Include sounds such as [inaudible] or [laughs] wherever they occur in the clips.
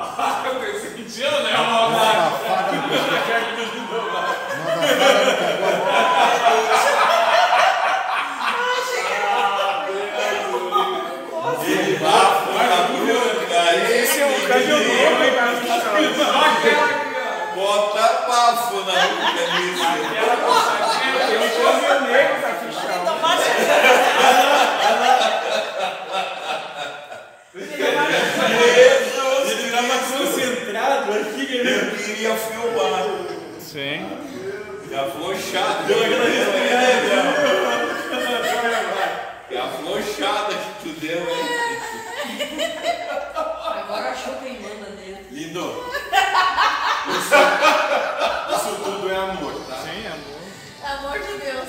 Ah, [laughs] eu tô sentindo, né? Manda Uma fara no Manda fara no cagão. Ele bafo na boca. Esse é um caminhoneiro, hein, cara? Bota bafo na boca nisso. Aquela passadinha, tem um caminhoneiro tá fichado. Ele Tava concentrado aqui, Eu queria filmar. Sim. E afrouxado. Deu aquela respirada. E afrouxada que tu deu, hein? Agora achou quem manda nele. Lindo. Isso tudo é amor, tá? Sim, amor. Amor de Deus.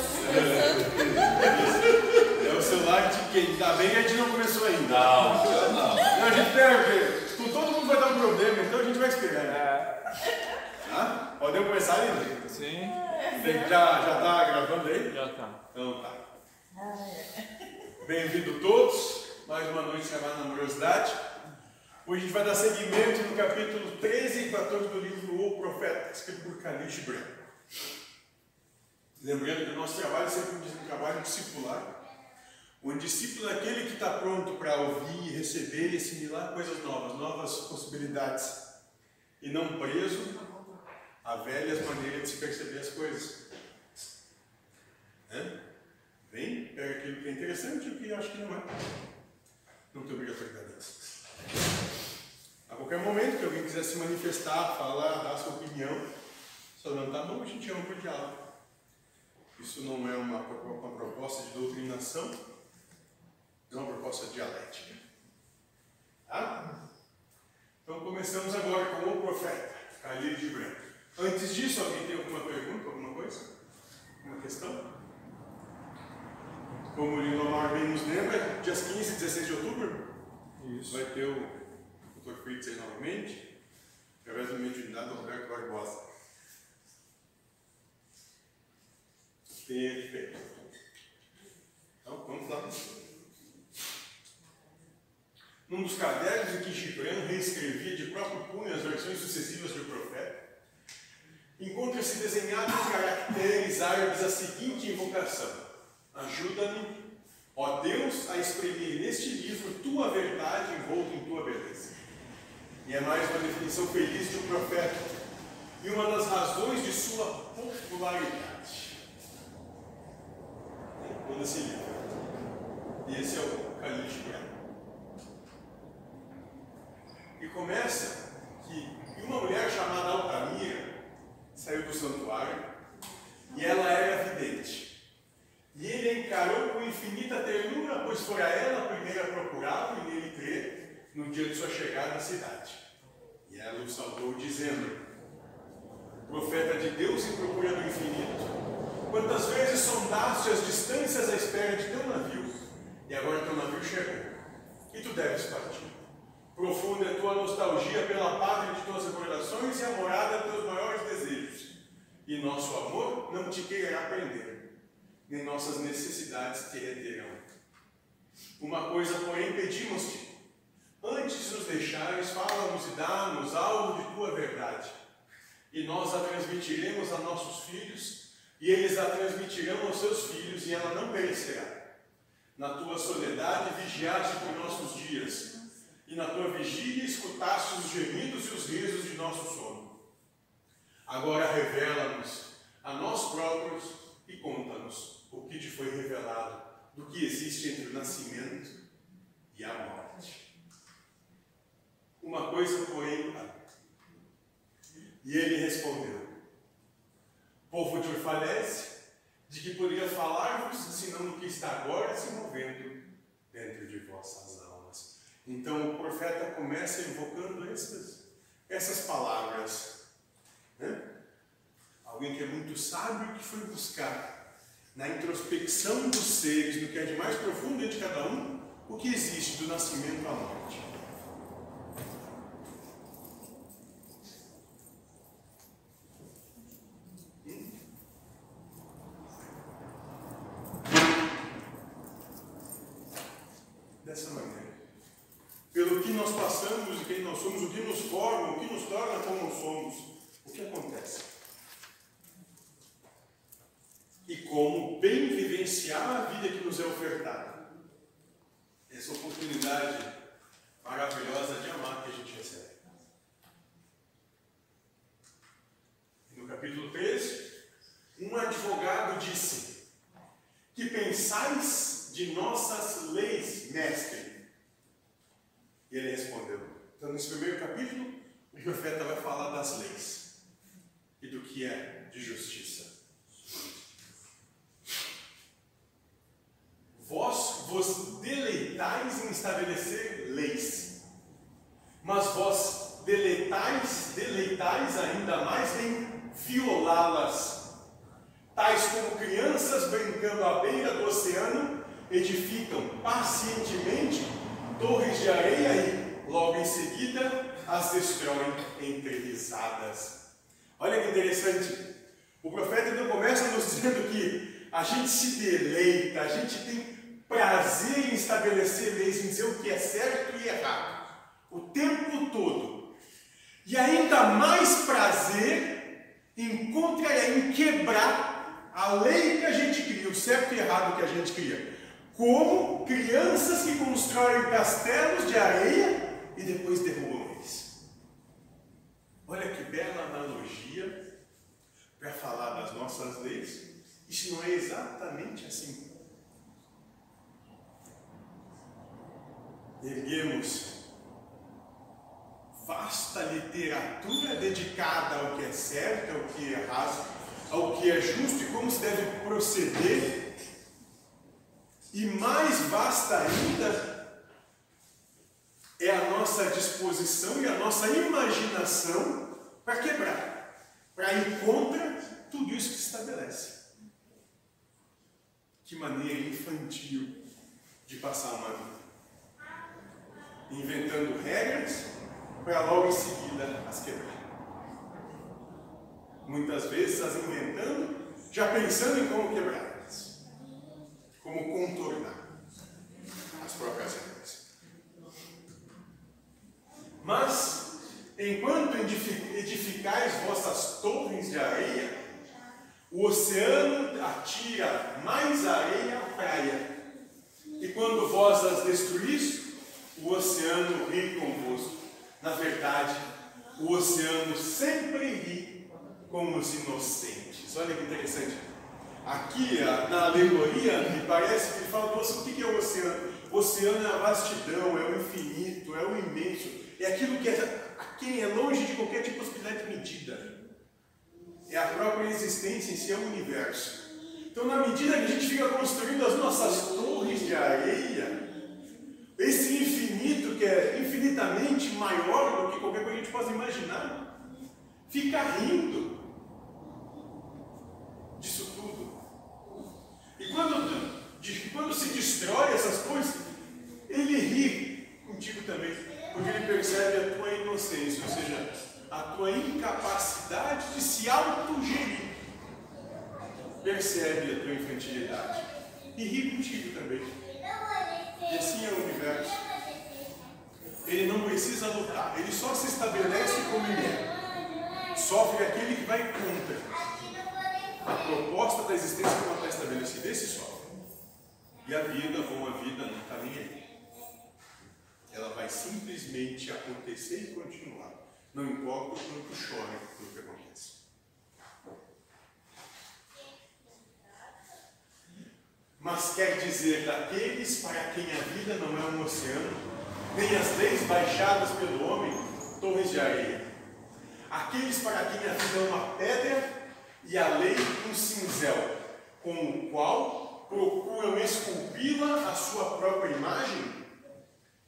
É o celular de quem? Ainda bem que a gente não começou ainda. Não, eu não. Não, a gente tu- todo mundo vai dar um problema, então a gente vai esperar. Tá? Podemos começar ainda? Sim, Já, já tá gravando aí? já tá. Então tá. Bem-vindo todos. Mais uma noite chamada Amorosidade. Hoje a gente vai dar seguimento no capítulo 13 e 14 do livro O Profeta, escrito por Khalid Branco. Lembrando que o nosso trabalho é sempre um trabalho discipular. O discípulo é aquele que está pronto para ouvir, receber e assimilar coisas novas, novas possibilidades. E não preso a velhas maneiras de se perceber as coisas. Né? Vem, pega aquilo que é interessante e o que acho que não é. Não tem obrigatoriedade nisso. A qualquer momento que alguém quiser se manifestar, falar, dar sua opinião, só levantar a mão, a gente chama para o diálogo. Isso não é uma, uma proposta de doutrinação, é uma proposta dialética. Tá? Então começamos agora com o profeta, Khalil de Branco. Antes disso, alguém tem alguma pergunta, alguma coisa? Alguma questão? Como o Lindomar bem nos lembra, dias 15 e 16 de outubro Isso. vai ter o Dr. Fritz aí novamente, através da mediunidade do Roberto Barbosa. Perfeito. Então, vamos lá. Num dos cadernos em que Gibran reescrevia de próprio punho as versões sucessivas do profeta, encontra-se desenhado em caracteres árabes a seguinte invocação: Ajuda-me, ó Deus, a exprimir neste livro tua verdade envolta em tua beleza. E é mais uma definição feliz de um profeta e uma das razões de sua popularidade. Manda esse livro. E esse é o Gibran. E começa que uma mulher chamada Altamira saiu do santuário e ela era vidente. E ele a encarou com infinita ternura, pois fora ela a primeira a procurá-lo e nele crer no dia de sua chegada à cidade. E ela o saudou dizendo: Profeta de Deus em procura do infinito, quantas vezes sondaste as distâncias à espera de teu navio, e agora teu navio chegou, e tu deves partir. Profunda é tua nostalgia pela pátria de tuas recordações e a morada de teus maiores desejos. E nosso amor não te quererá prender, nem nossas necessidades te reterão. Uma coisa, porém, pedimos-te. Antes de nos deixares, fala-nos e dá-nos algo de tua verdade. E nós a transmitiremos a nossos filhos, e eles a transmitirão aos seus filhos, e ela não perecerá. Na tua soledade vigiaste por nossos dias, e na tua vigília escutaste os gemidos e os risos de nosso sono. Agora revela-nos a nós próprios e conta-nos o que te foi revelado do que existe entre o nascimento e a morte. Uma coisa, há. E ele respondeu: Povo de orfalece, de que poderia falar-vos, senão no que está agora se movendo dentro de vossas almas. Então o profeta começa invocando essas, essas palavras. Alguém que é muito sábio que foi buscar na introspecção dos seres, no que é de mais profundo de cada um, o que existe do nascimento à morte. Dessa maneira. Pelo que nós passamos e quem nós somos, o que nos forma negligenciar a vida que nos é ofertada. Essa oportunidade maravilhosa de amar que a gente recebe. No capítulo 13, um advogado disse: Que pensais de nossas leis, mestre? E ele respondeu. Então, nesse primeiro capítulo, o profeta vai falar das leis e do que é de justiça. Vós vos deleitais em estabelecer leis, mas vós deleitais, deleitais ainda mais em violá-las, tais como crianças brincando à beira do oceano edificam pacientemente torres de areia e, logo em seguida, as destroem entre risadas. Olha que interessante. O profeta então começa nos dizendo que a gente se deleita, a gente tem prazer em estabelecer leis, em dizer o que é certo e errado, o tempo todo. E ainda mais prazer encontra em quebrar a lei que a gente cria, o certo e errado que a gente cria. Como crianças que constroem castelos de areia e depois derrubam. Olha que bela analogia para falar das nossas leis. Isso não é exatamente assim erguemos vasta literatura dedicada ao que é certo, ao que é errado, ao que é justo e como se deve proceder. E mais vasta ainda é a nossa disposição e a nossa imaginação para quebrar, para ir contra tudo isso que se estabelece. Que maneira infantil de passar uma vida inventando regras para logo em seguida as quebrar. Muitas vezes as inventando, já pensando em como quebrá-las, como contornar as próprias regras. Mas, enquanto edificais vossas torres de areia, o oceano atira mais areia à praia. E quando vós as destruís, o oceano ri convosco. Na verdade, o oceano sempre ri com os inocentes. Olha que interessante. Aqui, na alegoria, me parece que fala, nossa, o que é o oceano? O oceano é a vastidão, é o infinito, é o imenso, é aquilo que é, quem é longe de qualquer tipo de de medida. É a própria existência em si, é o universo. Então, na medida que a gente fica construindo as nossas torres de areia, esse infinito que é infinitamente maior do que qualquer coisa que a gente possa imaginar, fica rindo disso tudo. E quando, quando se destrói essas coisas, ele ri contigo também, porque ele percebe a tua inocência, ou seja, a tua incapacidade de se autogerir. Percebe a tua infantilidade e ri contigo também. E assim é o universo. Ele não precisa lutar, ele só se estabelece como ele é. Sofre aquele que vai contra a proposta da existência que ela está estabelecida. Esse sofre. E a vida, ou a vida, não está nem aí. Ela vai simplesmente acontecer e continuar. Não importa o quanto chore pelo que acontece. mas quer dizer daqueles para quem a vida não é um oceano, nem as leis baixadas pelo homem, torres de areia. Aqueles para quem a vida é uma pedra e a lei um cinzel, com o qual procuram esculpi-la à sua própria imagem,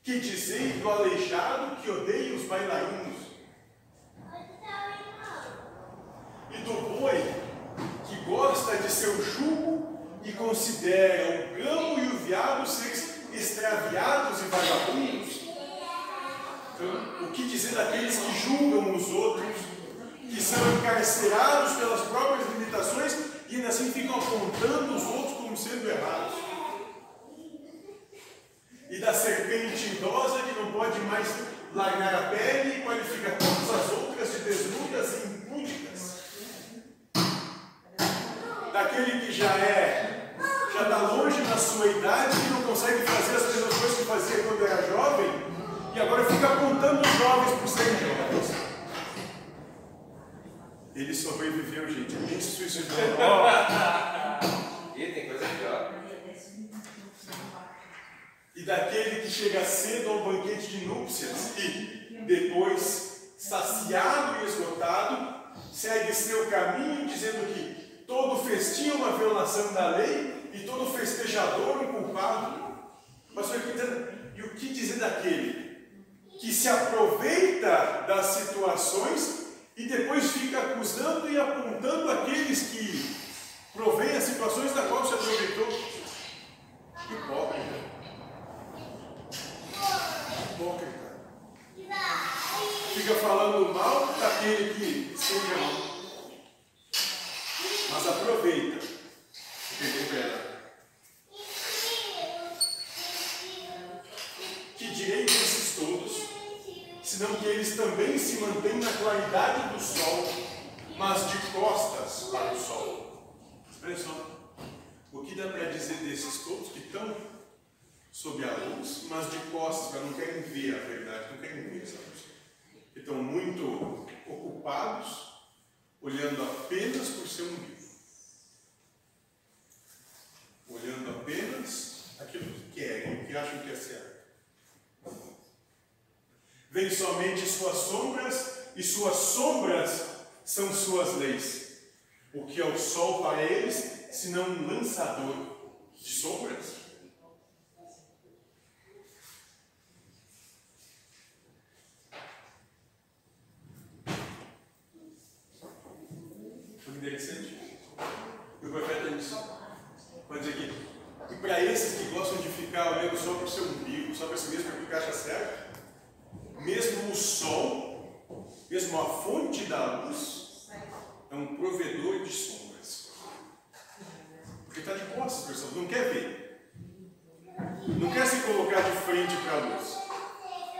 que dizei do aleijado que odeia os bailarinos, e do boi que gosta de seu jugo e considera o gamo e o viado seres extraviados e vagabundos? Então, o que dizer daqueles que julgam os outros, que são encarcerados pelas próprias limitações e ainda assim ficam apontando os outros como sendo errados? E da serpente idosa que não pode mais largar a pele e qualifica todas as outras de desnudas e impúdicas? Daquele que já é já está longe na sua idade e não consegue fazer as mesmas coisas que fazia quando era jovem, e agora fica apontando os jovens por serem jovens. Ele sobreviveu, [laughs] gente. Isso, isso. Ih, tem coisa pior. E daquele que chega cedo ao banquete de núpcias e, depois, saciado e esgotado, segue seu caminho dizendo que todo festim é uma violação da lei e todo festejador um culpado. Pastor, e o que dizer daquele que se aproveita das situações e depois fica acusando e apontando aqueles que provém as situações da qual se aproveitou? Hipócrita. Hipócrita. Fica falando mal daquele que estende a mão. Mas aproveita. Perdeu ela. Que direito esses todos, senão que eles também se mantêm na claridade do sol, mas de costas para o sol. Expressão. O que dá para dizer desses todos que estão sob a luz, mas de costas, não querem ver a verdade, não querem ver essa luz. Estão muito ocupados, olhando apenas por seu umbigo. Olhando apenas aquilo que querem, o que acham que é certo. Vêm somente suas sombras, e suas sombras são suas leis. O que é o sol para eles, senão um lançador de sombras? Foi interessante. E o profeta disse, pode dizer aqui, e para esses que gostam de ficar olhando só para o seu umbigo, só para si mesmo, para o que acha certo, mesmo o sol, mesmo a fonte da luz, é um provedor de sombras. Porque está de costas, pessoal, não quer ver. Não quer se colocar de frente para a luz.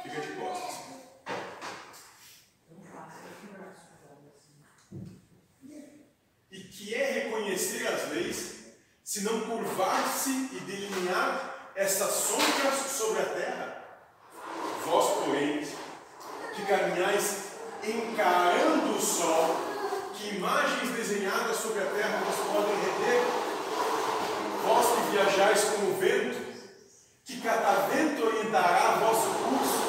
Fica de costas. E que reconhecer as leis, se não curvar-se e delinear essas sombras sobre a terra? Vós, porém, que caminhais encarando o sol, que imagens desenhadas sobre a terra vos podem reter? Vós que viajais com o vento, que catavento orientará vosso curso?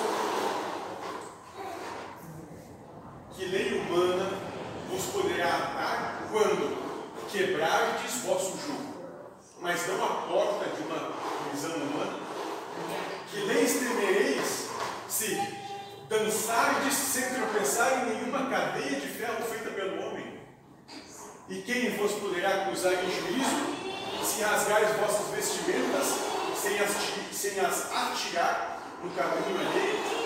Que lei humana vos poderá atar quando quebrardes vosso jugo, mas não a porta de uma prisão humana? Que leis temereis se dançardes sem tropeçar em nenhuma cadeia de ferro feita pelo homem? E quem vos poderá acusar em juízo se rasgares vossas vestimentas sem as, sem as atirar no caminho alheio?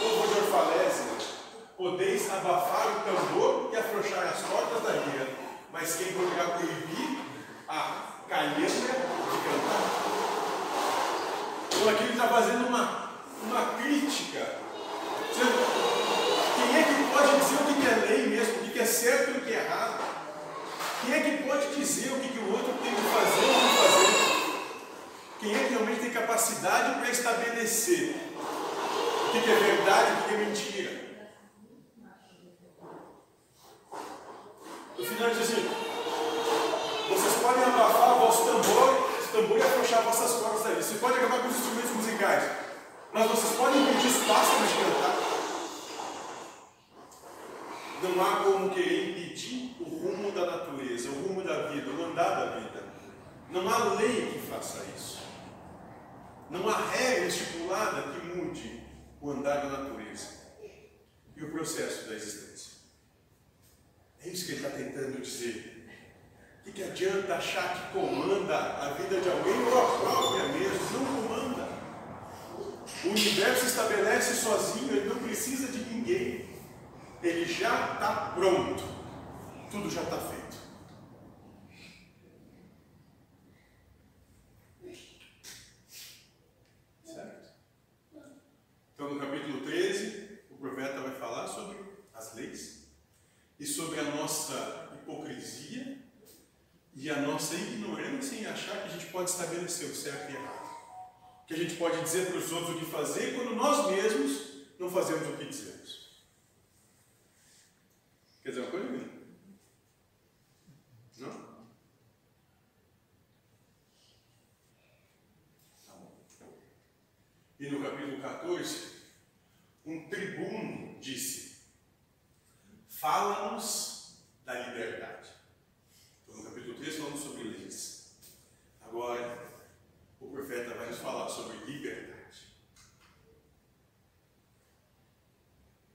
Povo de Orfalésia, podeis abafar o tambor e afrouxar as cordas da lira, mas quem poderá proibir a calhanga de cantar? Então aqui ele está fazendo uma, uma crítica. Quem é que pode dizer o que é lei mesmo, o que é certo e o que é errado? Quem é que pode dizer o que, que o outro tem que fazer ou não fazer? Quem é que realmente tem capacidade para estabelecer o que, que é verdade e o que é mentira? No final diz assim: vocês podem abafar o vosso tambor, esse afrouxar vossas cordas daí. Você pode acabar com os instrumentos musicais, mas vocês podem os pássaros de cantar. Não há como querer impedir o rumo da natureza, o rumo da vida, o andar da vida. Não há lei que faça isso. Não há regra estipulada que mude o andar da natureza e o processo da existência. É isso que ele está tentando dizer. O que, que adianta achar que comanda a vida de alguém ou a própria mesmo? Não comanda. O universo estabelece sozinho, ele não precisa de ninguém. Ele já está pronto. Tudo já está feito. Certo? Então, no capítulo 13, o profeta vai falar sobre as leis e sobre a nossa hipocrisia e a nossa ignorância em achar que a gente pode estabelecer o certo e errado. Que a gente pode dizer para os outros o que fazer quando nós mesmos não fazemos o que dizemos. Quer dizer uma coisa, Mila? Não? Tá bom. E no capítulo 14, um tribuno disse: Fala-nos da liberdade. Então, no capítulo 3, falamos sobre leis. Agora, o profeta vai nos falar sobre liberdade.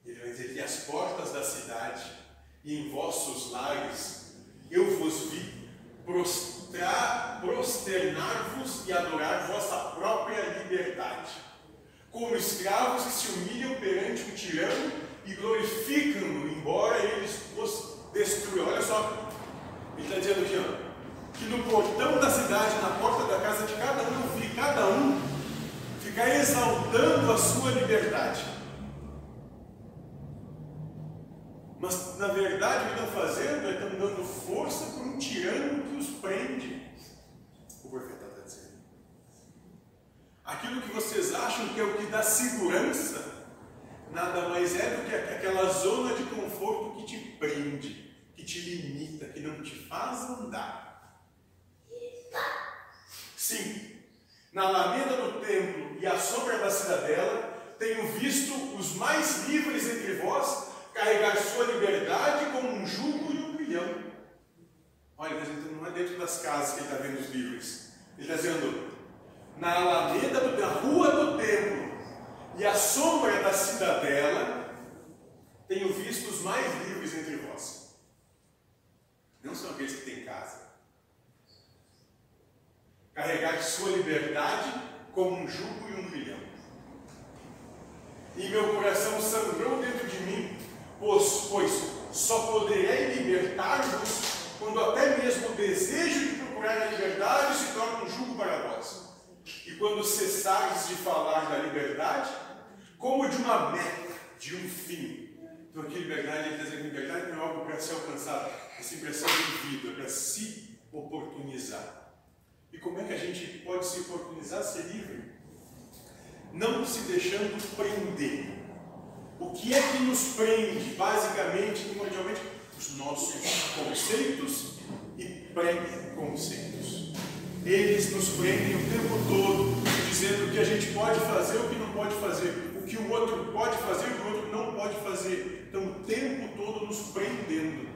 Ele vai dizer que as portas da cidade e em vossos lares eu vos vi prostrar, prosternar-vos e adorar vossa própria liberdade, como escravos que se humilham perante um tirano e glorificam-no, embora eles os destruam. Olha só, ele está dizendo aqui, ó, que no portão da cidade, na porta da casa de cada um, vi cada um ficar exaltando a sua liberdade. Mas, na verdade, o que estão fazendo é estão dando força para um tirano que os prende. O profeta está dizendo. Aquilo que vocês acham que é o que dá segurança, nada mais é do que aquela zona de conforto que te prende, que te limita, que não te faz andar. Sim, na alameda do templo e à sombra da cidadela, tenho visto os mais livres entre vós carregar sua liberdade como um jugo e um grilhão. Olha, ele está dizendo, não é dentro das casas que ele está vendo os livros. Ele está dizendo, na alameda, do, na rua do templo e à sombra da cidadela, tenho visto os mais livres entre vós. Não são aqueles que têm casa. Carregar sua liberdade como um jugo e um grilhão. E meu coração sangrou dentro de mim Pois, pois só poderei libertar-vos quando até mesmo o desejo de procurar a liberdade se torna um jugo para vós. E quando cessares de falar da liberdade, como de uma meta, de um fim. Então aqui liberdade, ele dizendo que liberdade não é algo para ser alcançado, é simplesmente de vida, é para se oportunizar. E como é que a gente pode se oportunizar, ser livre? Não se deixando prender o que é que nos prende, basicamente, primordialmente? Os nossos conceitos e preconceitos. Eles nos prendem o tempo todo, dizendo o que a gente pode fazer, o que não pode fazer, o que o outro pode fazer, o que o outro não pode fazer. Então, o tempo todo nos prendendo.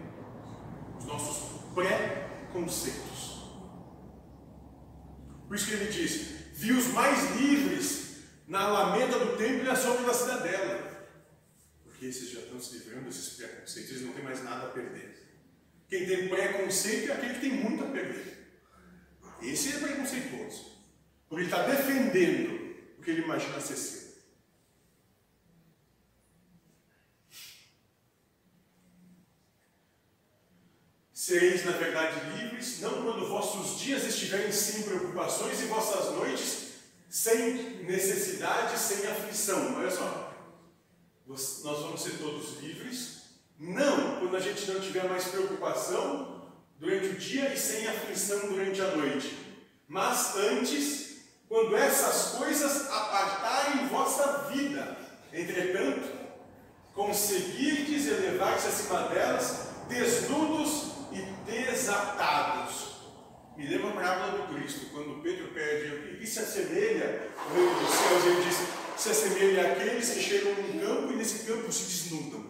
Os nossos preconceitos. Por isso que ele diz: vi os mais livres na alameda do templo e à sombra da cidadela porque esses já estão se livrando desses preconceitos, eles não têm mais nada a perder. Quem tem preconceito é aquele que tem muito a perder. Esse é preconceituoso, porque ele está defendendo o que ele imagina ser seu. Sereis, na verdade, livres, não quando vossos dias estiverem sem preocupações e vossas noites sem necessidade, sem aflição. Olha só nós vamos ser todos livres. Não quando a gente não tiver mais preocupação durante o dia e sem aflição durante a noite. Mas antes, quando essas coisas apartarem vossa vida. Entretanto, conseguirdes elevar-se acima delas, desnudos e desatados. Me lembra a parábola do Cristo, quando Pedro pede o que se assemelha ao reino dos céus, ele diz: se assemelha àqueles que chegam num campo e nesse campo se desnudam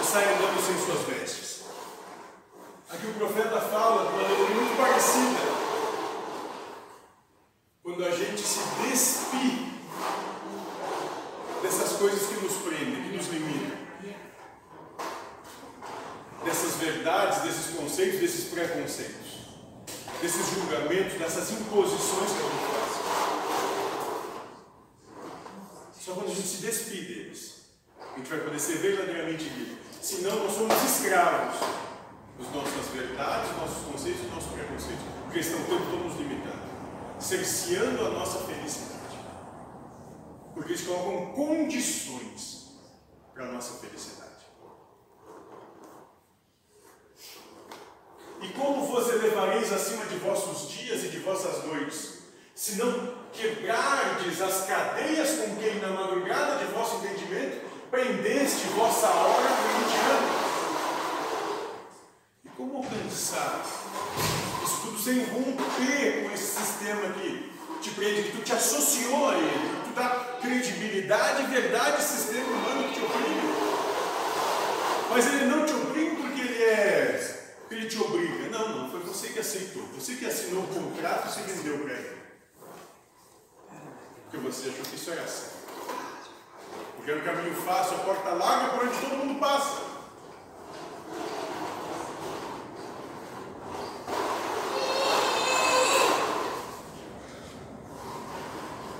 e saem andando sem suas vestes. Aqui o profeta fala de uma maneira muito parecida. Quando a gente se despir dessas coisas que nos prendem, que nos limitam, dessas verdades, desses conceitos, desses preconceitos, desses julgamentos, dessas imposições que a gente faz. Só quando a gente se despide deles, a gente vai poder ser verdadeiramente livre. Senão, nós somos escravos das nossas verdades, dos nossos conceitos e dos nossos preconceitos, porque estão o tempo todo nos limitando, cerceando a nossa felicidade. Porque eles colocam condições para a nossa felicidade. elevareis acima de vossos dias e de vossas noites, se não quebrardes as cadeias com quem na madrugada de vosso entendimento prendeste vossa hora cotidiana. E como alcançar isso tudo sem romper com esse sistema que te prende, que tu te associou a ele, que tu dá credibilidade e verdade a esse sistema humano que te oprime. Mas ele não te oprime porque ele é. Ele te obriga. Não, não, foi você que aceitou. Você que assinou o contrato se vendeu para ele. Porque você achou que isso era certo. Porque era um caminho fácil, a porta larga por onde todo mundo passa.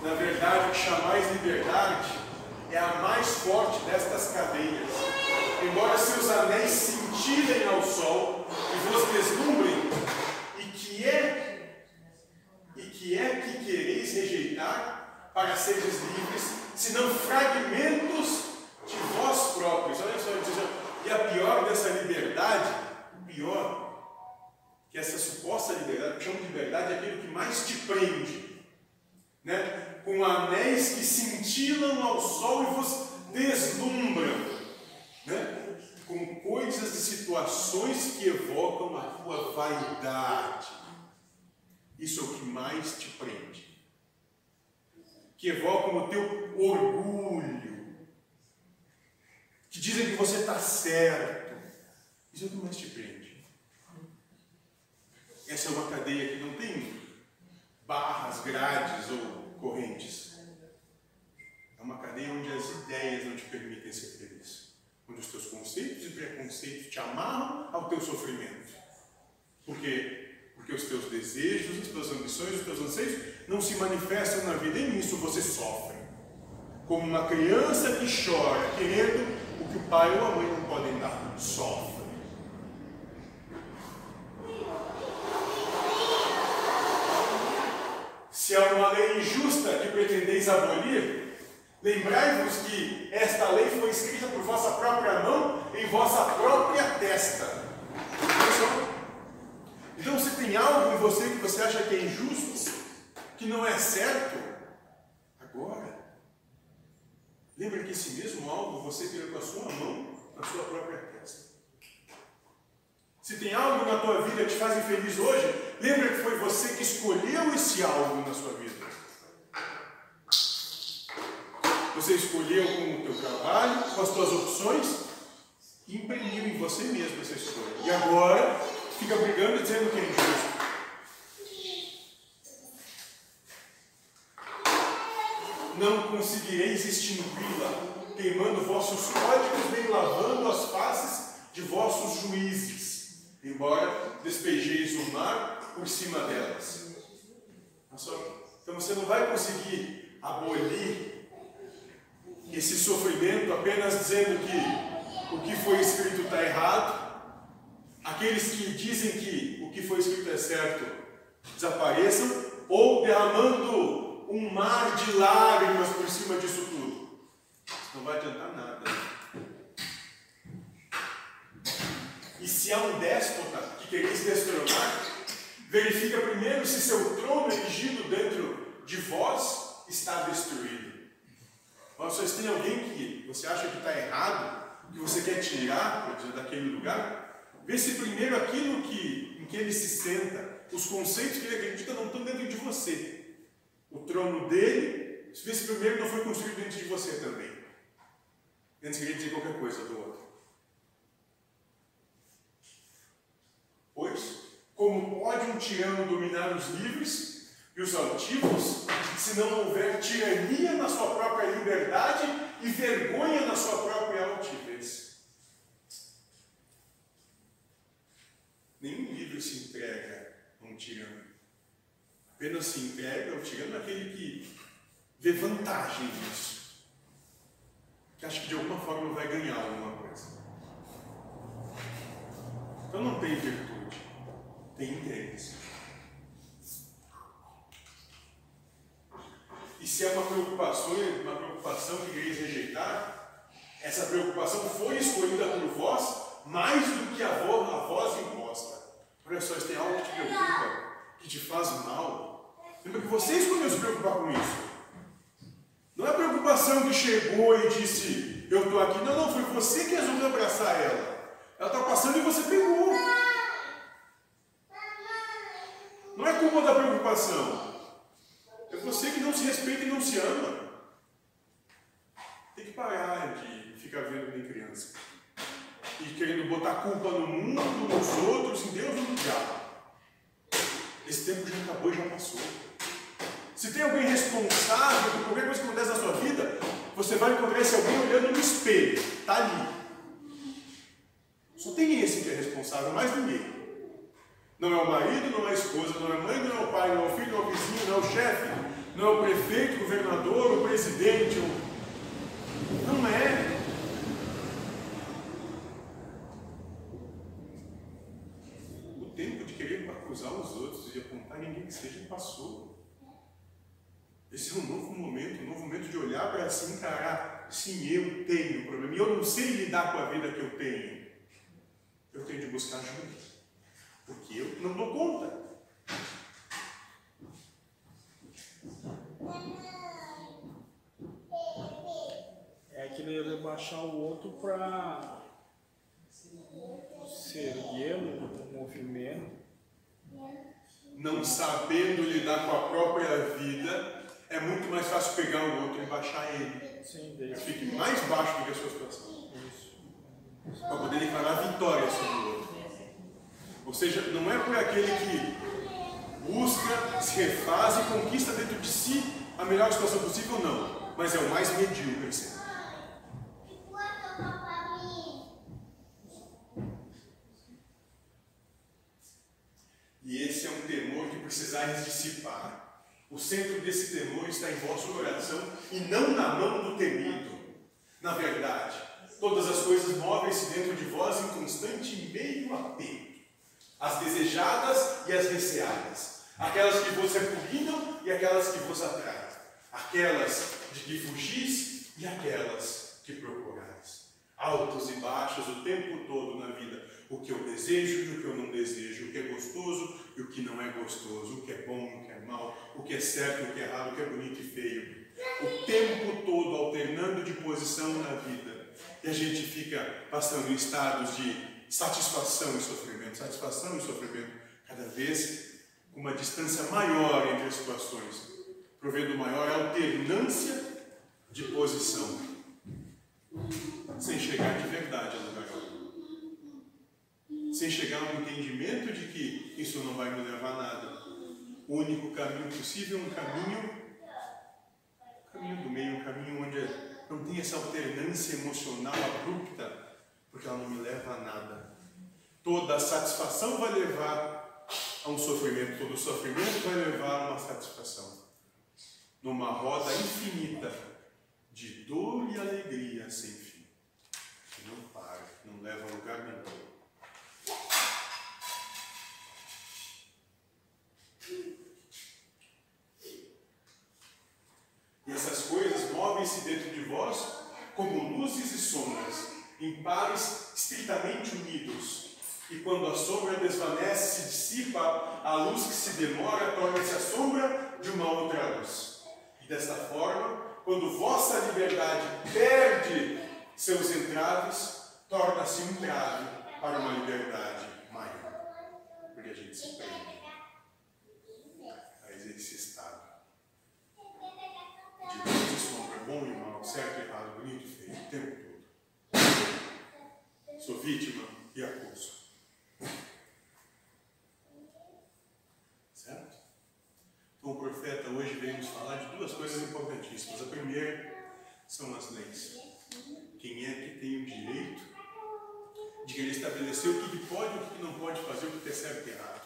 Na verdade, o que chamais liberdade é a mais forte destas cadeias. Embora seus anéis cintilem ao sol e vos deslumbrem, e que é, e que é que quereis rejeitar para seres livres, senão fragmentos de vós próprios. Olha só, ele diz, e a pior dessa liberdade, o pior, que essa suposta liberdade, que chama de liberdade, é aquilo que mais te prende. Né? Com anéis que cintilam ao sol e vos deslumbram. Né? Com coisas e situações que evocam a tua vaidade. Isso é o que mais te prende. Que evocam o teu orgulho. Que dizem que você está certo. Isso é o que mais te prende. Essa é uma cadeia que não tem barras, grades ou correntes. É uma cadeia onde as ideias não te permitem ser feliz. Onde os teus conceitos e preconceitos te amarram ao teu sofrimento. Por quê? Porque os teus desejos, as tuas ambições, os teus anseios não se manifestam na vida e nisso você sofre. Como uma criança que chora, querendo o que o pai ou a mãe não podem dar. Sofre. Se há uma lei injusta que pretendeis abolir, lembrai-vos que esta lei foi escrita por vossa própria mão em vossa própria testa. Então, se tem algo em você que você acha que é injusto, que não é certo, agora, lembra que esse mesmo algo você criou com a sua mão na sua própria testa. Se tem algo na tua vida que te faz infeliz hoje, lembra que foi você que escolheu esse algo na sua vida. Você escolheu com o teu trabalho, com as tuas opções, e imprimiu em você mesmo essa escolha. E agora fica brigando dizendo que é injusto. Não conseguireis extingui-la, queimando vossos códigos, nem lavando as faces de vossos juízes, embora despejeis o mar por cima delas. Então você não vai conseguir abolir esse sofrimento apenas dizendo que o que foi escrito está errado. Aqueles que dizem que o que foi escrito é certo desapareçam, ou derramando um mar de lágrimas por cima disso tudo. Isso não vai adiantar nada. E se há um déspota que quereis destronar, verifica primeiro se seu trono erigido dentro de vós está destruído. Vocês têm alguém que você acha que está errado, que você quer tirar por exemplo, daquele lugar? Vê se primeiro aquilo que, em que ele se senta, os conceitos que ele acredita não estão dentro de você. O trono dele, se primeiro não foi construído dentro de você também. Antes de dizer qualquer coisa do outro. Pois, como pode um tirano dominar os livres e os altivos, se não houver tirania na sua própria liberdade e vergonha na sua própria altivez? Nenhum livro se entrega a um tirano. Apenas se entrega ao tirano aquele que vê vantagem nisso. Que acha que de alguma forma vai ganhar alguma coisa. Então não tem virtude, tem interesse. E se é uma preocupação, uma preocupação que quereis rejeitar, essa preocupação foi escolhida por vós mais do que a voz, a voz imposta. Olha só, se tem algo que te preocupa, que te faz mal, lembra que você escolheu se preocupar com isso. Não é preocupação que chegou e disse, eu estou aqui. Não, não, foi você que resolveu abraçar ela. Ela está passando e você pegou. Não é culpa da preocupação. É você que não se respeita e não se ama. Tem que parar de ficar vendo nem criança. E querendo botar culpa no mundo, nos outros, em Deus ou no diabo. Esse tempo já acabou e já passou. Se tem alguém responsável por qualquer coisa que acontece na sua vida, você vai encontrar esse alguém olhando no espelho. Está ali. Só tem esse que é responsável, mais ninguém. Não é o marido, não é a esposa, não é a mãe, não é o pai, não é o filho, não é o vizinho, não é o chefe, não é o prefeito, o governador, o presidente. Não é. O tempo de querer acusar os outros e de apontar ninguém que seja passou. Esse é um novo momento, um novo momento de olhar para si e encarar. Sim, eu tenho problema. E eu não sei lidar com a vida que eu tenho. Eu tenho de buscar ajuda. Porque eu não dou conta. É querer baixar o outro para serguê-lo no movimento. Não sabendo lidar com a própria vida, é muito mais fácil pegar o outro e baixar ele. Sim, Ele fique mais baixo do que a sua situação. Para poder declarar vitória sobre o outro. Ou seja, não é por aquele que busca, se refaz e conquista dentro de si a melhor situação possível, não. Mas é o mais medíocre sempre. E esse é um temor que precisais dissipar. O centro desse temor está em vosso coração e não na mão do temido. Na verdade, todas as coisas movem-se dentro de vós em constante meio apego. As desejadas e as receadas. Aquelas que vos repugnam e aquelas que vos atraem. Aquelas de que fugis e aquelas que procurais. Altos e baixos o tempo todo na vida. O que eu desejo e o que eu não desejo. O que é gostoso e o que não é gostoso. O que é bom o que é mal. O que é certo o que é errado. O que é bonito e feio. O tempo todo alternando de posição na vida. E a gente fica passando em estados de satisfação e sofrimento. Satisfação e sofrimento. Cada vez com uma distância maior entre as situações. Provendo maior alternância de posição. Sem chegar de verdade a lugar sem chegar a um entendimento de que isso não vai me levar a nada. O único caminho possível é um caminho, um caminho do meio, um caminho onde não tem essa alternância emocional abrupta, porque ela não me leva a nada. Toda satisfação vai levar a um sofrimento, todo sofrimento vai levar a uma satisfação. Numa roda infinita de dor e alegria sem fim, que não para, não leva a lugar nenhum. E essas coisas movem-se dentro de vós como luzes e sombras, em pares estritamente unidos. E quando a sombra desvanece, se dissipa, a luz que se demora torna-se a sombra de uma outra luz. E desta forma, quando vossa liberdade perde seus entraves, torna-se um entrave para uma liberdade maior. Porque a gente se prende a esse estado de luz e sombra, bom e mal, certo e errado, bonito e feio, o tempo todo. Sou vítima e acuso. Certo? Então o profeta hoje vem nos falar de duas coisas importantíssimas. A primeira são as leis. Quem é que tem o direito de querer estabelecer o que pode e o que não pode fazer, o que é certo e errado?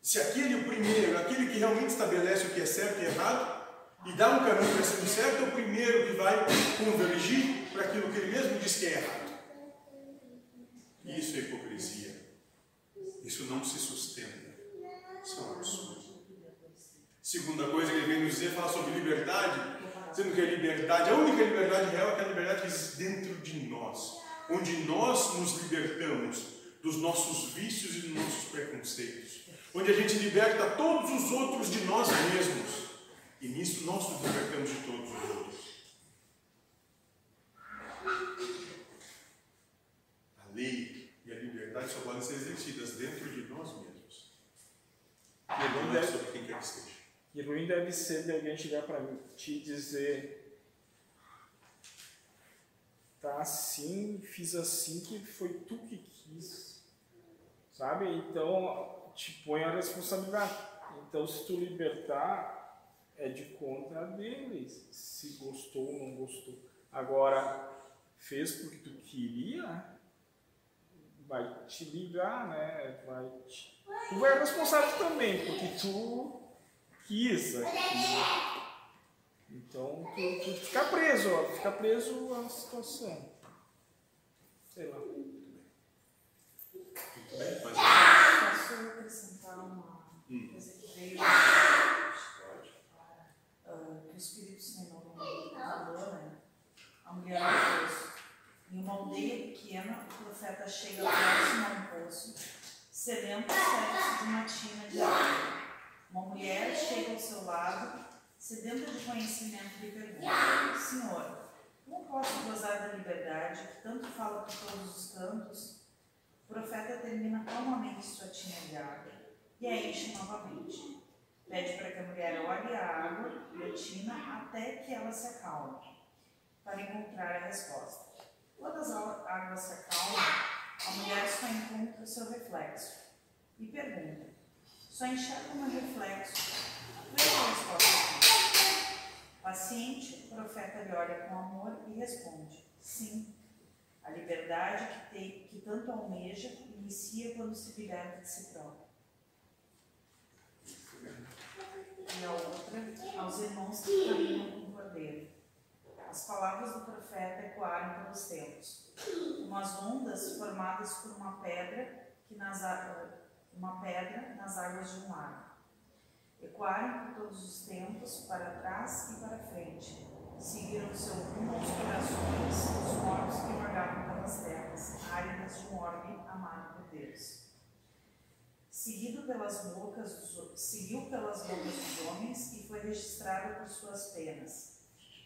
Se aquele, o primeiro, aquele que realmente estabelece o que é certo e errado, e dá um caminho para ser certo, é o primeiro que vai convergir para aquilo que ele mesmo diz que é errado. Isso é hipocrisia. Isso não se sustenta. Isso é um absurdo. Segunda coisa que ele vem nos dizer, fala sobre liberdade, dizendo que a liberdade, a única liberdade real é aquela liberdade que existe dentro de nós, onde nós nos libertamos dos nossos vícios e dos nossos preconceitos, onde a gente liberta todos os outros de nós mesmos, e nisso nós nos libertamos de todos os outros. A lei só podem ser exercidas dentro de nós mesmos. E não é sobre quem quer que seja. E ruim deve ser de alguém chegar para ti e dizer: tá assim, fiz assim, que foi tu que quis. Sabe? Então, te põe a responsabilidade. Então, se tu libertar, é de conta deles. Se gostou ou não gostou. Agora, fez porque tu queria, vai te ligar, né? Vai te... Tu é responsável também, porque tu quis aquilo. Então, tu, tu fica preso, ó, fica preso à situação. Sei lá. Posso acrescentar uma coisa que veio ah, que o Espírito Senhor falou, né? A mulher do poço. Em uma aldeia pequena, o profeta chega próximo a um poço, sedento serve de uma tina de água. Uma mulher chega ao seu lado, sedenta de conhecimento, e pergunta: Senhor, como posso gozar da liberdade que tanto fala por todos os cantos? O profeta termina calmamente sua tina de água e a enche novamente. Pede para que a mulher olhe a água e a tina até que ela se acalme, para encontrar a resposta. Quando as águas se acalmam, a mulher só encontra seu reflexo e pergunta: só enxerga um reflexo. Resposta. Paciente, o profeta lhe olha com amor e responde: Sim. A liberdade que, tem, que tanto almeja inicia quando se liberta de si próprio. E a outra, aos irmãos que caminham com o cordeiro. As palavras do profeta ecoaram pelos tempos, como as ondas formadas por uma pedra que nas uma pedra nas águas de um mar. Ecoaram por todos os tempos, para trás e para frente. Seguiram seu rumo aos corações dos mortos que vagavam pelas terras, áridas de um orbe amado por Deus. Seguido pelas bocas dos, seguiu pelas bocas dos homens e foi registrado por suas penas.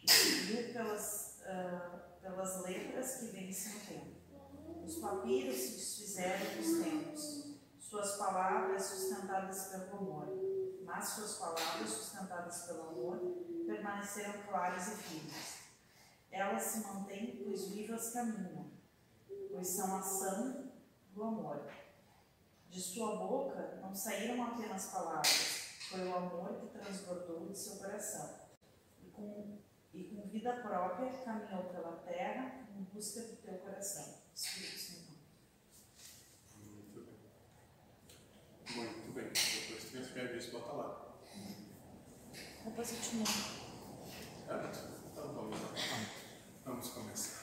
Seguiu pelas, uh, pelas letras que vencem o tempo. Os papiros se desfizeram dos tempos suas palavras sustentadas pelo amor, mas suas palavras sustentadas pelo amor permaneceram claras e firmes. Elas se mantêm, pois vivas caminham, pois são ação do amor. De sua boca não saíram apenas palavras, foi o amor que transbordou de seu coração. E com, e com vida própria caminhou pela terra em busca do teu coração. Espírito Santo. Muito bem. Depois que escreve isso, bota lá. Depois eu te mando. É, então vamos lá. Vamos começar.